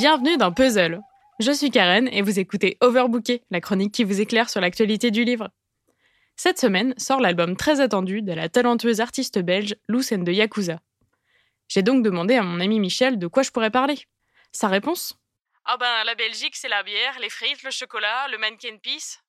Bienvenue dans Puzzle. Je suis Karen et vous écoutez Overbooké, la chronique qui vous éclaire sur l'actualité du livre. Cette semaine sort l'album très attendu de la talentueuse artiste belge Lucène de Yakuza. J'ai donc demandé à mon ami Michel de quoi je pourrais parler. Sa réponse? Ah ben, la Belgique, c'est la bière, les frites, le chocolat, le mannequin piece.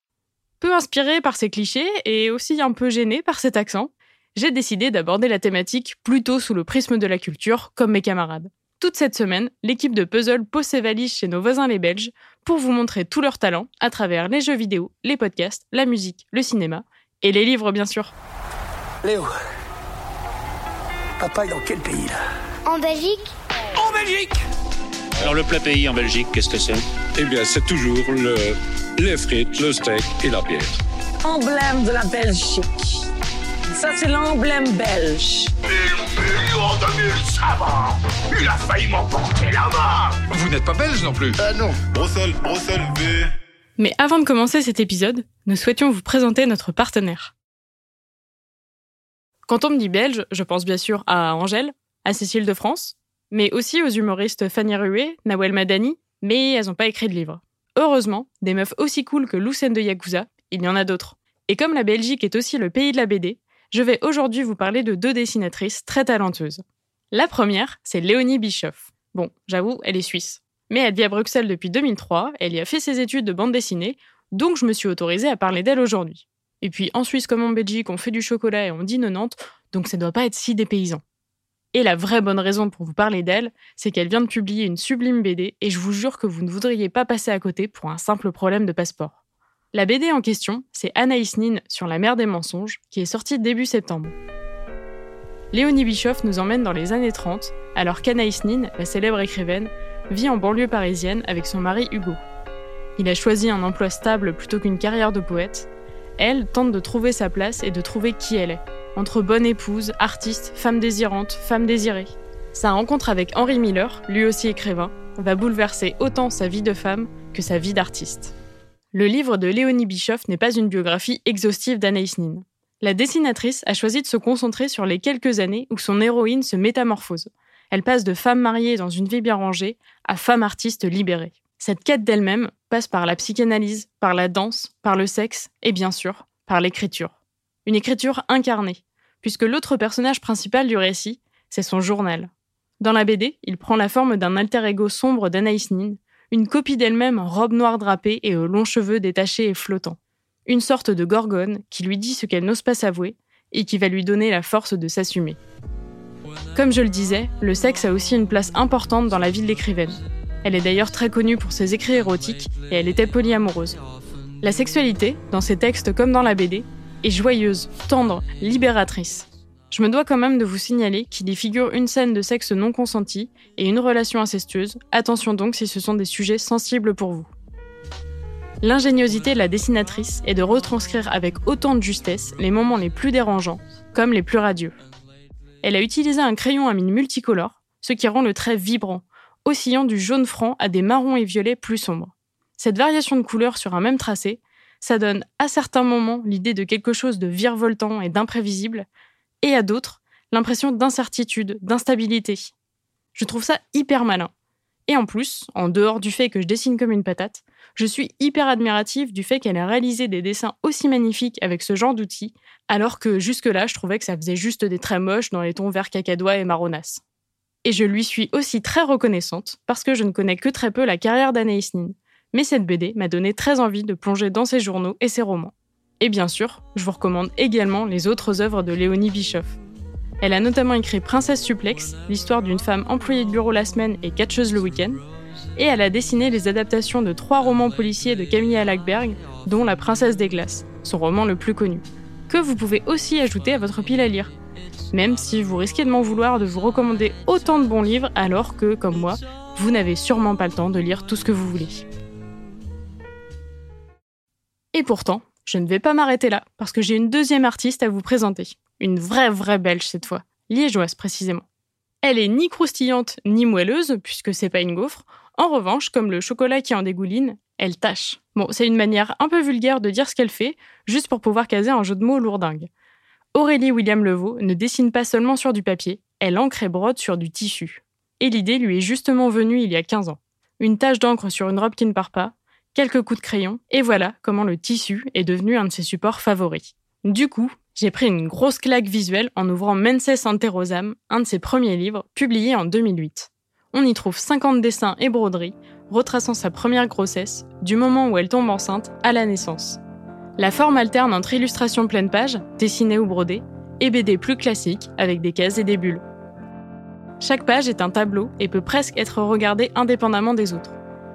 Peu inspiré par ces clichés et aussi un peu gêné par cet accent, j'ai décidé d'aborder la thématique plutôt sous le prisme de la culture, comme mes camarades. Toute cette semaine, l'équipe de Puzzle pose ses valises chez nos voisins les Belges pour vous montrer tout leur talent à travers les jeux vidéo, les podcasts, la musique, le cinéma et les livres bien sûr. Léo, papa est dans quel pays là? En Belgique? En Belgique Alors le plat pays en Belgique, qu'est-ce que c'est? Eh bien, c'est toujours le, les frites, le steak et la bière. Emblème de la Belgique. Ça, c'est l'emblème belge. Million de mille savants Il a failli m'emporter la main Vous n'êtes pas belge non plus Ah non Bruxelles, Bruxelles V. Mais avant de commencer cet épisode, nous souhaitions vous présenter notre partenaire. Quand on me dit belge, je pense bien sûr à Angèle, à Cécile de France, mais aussi aux humoristes Fanny Rué, Nawel Madani, mais elles n'ont pas écrit de livre. Heureusement, des meufs aussi cool que Lucène de Yakuza, il y en a d'autres. Et comme la Belgique est aussi le pays de la BD, je vais aujourd'hui vous parler de deux dessinatrices très talentueuses. La première, c'est Léonie Bischoff. Bon, j'avoue, elle est suisse. Mais elle vit à Bruxelles depuis 2003, elle y a fait ses études de bande dessinée, donc je me suis autorisée à parler d'elle aujourd'hui. Et puis en Suisse comme en Belgique, on fait du chocolat et on dit 90, donc ça doit pas être si dépaysant. Et la vraie bonne raison pour vous parler d'elle, c'est qu'elle vient de publier une sublime BD et je vous jure que vous ne voudriez pas passer à côté pour un simple problème de passeport. La BD en question, c'est Anaïs Nin sur la mer des mensonges, qui est sortie début septembre. Léonie Bischoff nous emmène dans les années 30, alors qu'Anaïs Nin, la célèbre écrivaine, vit en banlieue parisienne avec son mari Hugo. Il a choisi un emploi stable plutôt qu'une carrière de poète. Elle tente de trouver sa place et de trouver qui elle est, entre bonne épouse, artiste, femme désirante, femme désirée. Sa rencontre avec Henry Miller, lui aussi écrivain, va bouleverser autant sa vie de femme que sa vie d'artiste. Le livre de Léonie Bischoff n'est pas une biographie exhaustive d'Anaïs Nin. La dessinatrice a choisi de se concentrer sur les quelques années où son héroïne se métamorphose. Elle passe de femme mariée dans une vie bien rangée à femme artiste libérée. Cette quête d'elle-même passe par la psychanalyse, par la danse, par le sexe et bien sûr par l'écriture. Une écriture incarnée, puisque l'autre personnage principal du récit, c'est son journal. Dans la BD, il prend la forme d'un alter ego sombre d'Anaïs Nin, une copie d'elle-même en robe noire drapée et aux longs cheveux détachés et flottants. Une sorte de gorgone qui lui dit ce qu'elle n'ose pas s'avouer et qui va lui donner la force de s'assumer. Comme je le disais, le sexe a aussi une place importante dans la vie de l'écrivaine. Elle est d'ailleurs très connue pour ses écrits érotiques et elle était polyamoureuse. La sexualité, dans ses textes comme dans la BD, est joyeuse, tendre, libératrice. Je me dois quand même de vous signaler qu'il y figure une scène de sexe non consenti et une relation incestueuse. Attention donc si ce sont des sujets sensibles pour vous. L'ingéniosité de la dessinatrice est de retranscrire avec autant de justesse les moments les plus dérangeants, comme les plus radieux. Elle a utilisé un crayon à mine multicolore, ce qui rend le trait vibrant, oscillant du jaune franc à des marrons et violets plus sombres. Cette variation de couleurs sur un même tracé, ça donne à certains moments l'idée de quelque chose de virevoltant et d'imprévisible, et à d'autres l'impression d'incertitude, d'instabilité. Je trouve ça hyper malin. Et en plus, en dehors du fait que je dessine comme une patate, je suis hyper admirative du fait qu'elle ait réalisé des dessins aussi magnifiques avec ce genre d'outils, alors que jusque-là, je trouvais que ça faisait juste des traits moches dans les tons vert cacadois et marronasse. Et je lui suis aussi très reconnaissante parce que je ne connais que très peu la carrière d'Anaïs Nin. Mais cette BD m'a donné très envie de plonger dans ses journaux et ses romans. Et bien sûr, je vous recommande également les autres œuvres de Léonie Bischoff. Elle a notamment écrit Princesse Suplex, l'histoire d'une femme employée de bureau la semaine et catcheuse le week-end, et elle a dessiné les adaptations de trois romans policiers de Camilla Lackberg, dont La Princesse des Glaces, son roman le plus connu, que vous pouvez aussi ajouter à votre pile à lire, même si vous risquez de m'en vouloir de vous recommander autant de bons livres alors que, comme moi, vous n'avez sûrement pas le temps de lire tout ce que vous voulez. Et pourtant, je ne vais pas m'arrêter là, parce que j'ai une deuxième artiste à vous présenter. Une vraie, vraie belge cette fois, liégeoise précisément. Elle est ni croustillante ni moelleuse, puisque c'est pas une gaufre. En revanche, comme le chocolat qui en dégouline, elle tâche. Bon, c'est une manière un peu vulgaire de dire ce qu'elle fait, juste pour pouvoir caser un jeu de mots lourdingue. Aurélie William Levaux ne dessine pas seulement sur du papier, elle ancre et brode sur du tissu. Et l'idée lui est justement venue il y a 15 ans. une tache d'encre sur une robe qui ne part pas, quelques coups de crayon, et voilà comment le tissu est devenu un de ses supports favoris. Du coup, j'ai pris une grosse claque visuelle en ouvrant Menses ante Rosam, un de ses premiers livres, publié en 2008. On y trouve 50 dessins et broderies, retraçant sa première grossesse, du moment où elle tombe enceinte à la naissance. La forme alterne entre illustration pleine page, dessinée ou brodée, et BD plus classique, avec des cases et des bulles. Chaque page est un tableau et peut presque être regardé indépendamment des autres.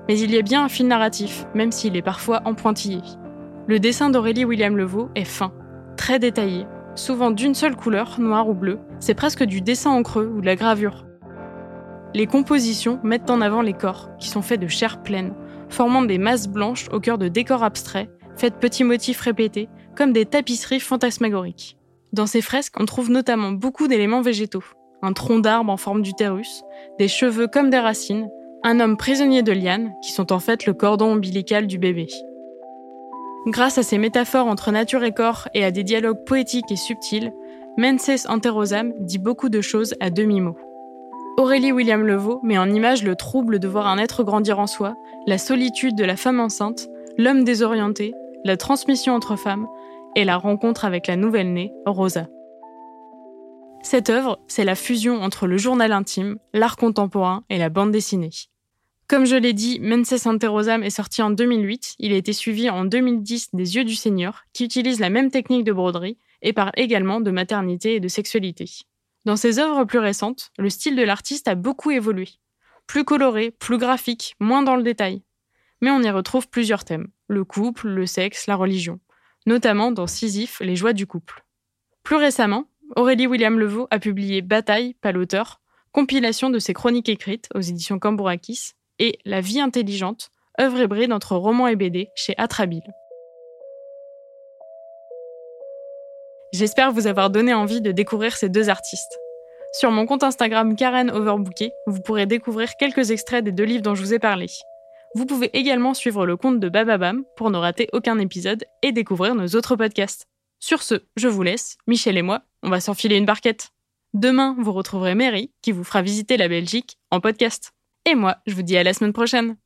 Mais il y a bien un fil narratif, même s'il est parfois en pointillé. Le dessin d'Aurélie William Levaux est fin, très détaillé, souvent d'une seule couleur, noir ou bleu. C'est presque du dessin en creux ou de la gravure. Les compositions mettent en avant les corps, qui sont faits de chair pleine, formant des masses blanches au cœur de décors abstraits, faits de petits motifs répétés, comme des tapisseries fantasmagoriques. Dans ces fresques, on trouve notamment beaucoup d'éléments végétaux. Un tronc d'arbre en forme d'utérus, des cheveux comme des racines, un homme prisonnier de lianes, qui sont en fait le cordon ombilical du bébé. Grâce à ces métaphores entre nature et corps et à des dialogues poétiques et subtils, Menses Anterosam dit beaucoup de choses à demi-mot. Aurélie William Levaux met en image le trouble de voir un être grandir en soi, la solitude de la femme enceinte, l'homme désorienté, la transmission entre femmes et la rencontre avec la nouvelle-née, Rosa. Cette œuvre, c'est la fusion entre le journal intime, l'art contemporain et la bande dessinée. Comme je l'ai dit, Menses Anterosam est sorti en 2008. Il a été suivi en 2010 des Yeux du Seigneur, qui utilise la même technique de broderie et parle également de maternité et de sexualité. Dans ses œuvres plus récentes, le style de l'artiste a beaucoup évolué. Plus coloré, plus graphique, moins dans le détail. Mais on y retrouve plusieurs thèmes le couple, le sexe, la religion, notamment dans Sisyphe, les joies du couple. Plus récemment, Aurélie William Levaux a publié Bataille, pas l'auteur, compilation de ses chroniques écrites aux éditions Cambourakis, et La vie intelligente, œuvre hybride entre roman et BD chez Atrabile. J'espère vous avoir donné envie de découvrir ces deux artistes. Sur mon compte Instagram Karen Overbooké, vous pourrez découvrir quelques extraits des deux livres dont je vous ai parlé. Vous pouvez également suivre le compte de Bababam pour ne rater aucun épisode et découvrir nos autres podcasts. Sur ce, je vous laisse, Michel et moi, on va s'enfiler une barquette. Demain, vous retrouverez Mary qui vous fera visiter la Belgique en podcast. Et moi, je vous dis à la semaine prochaine.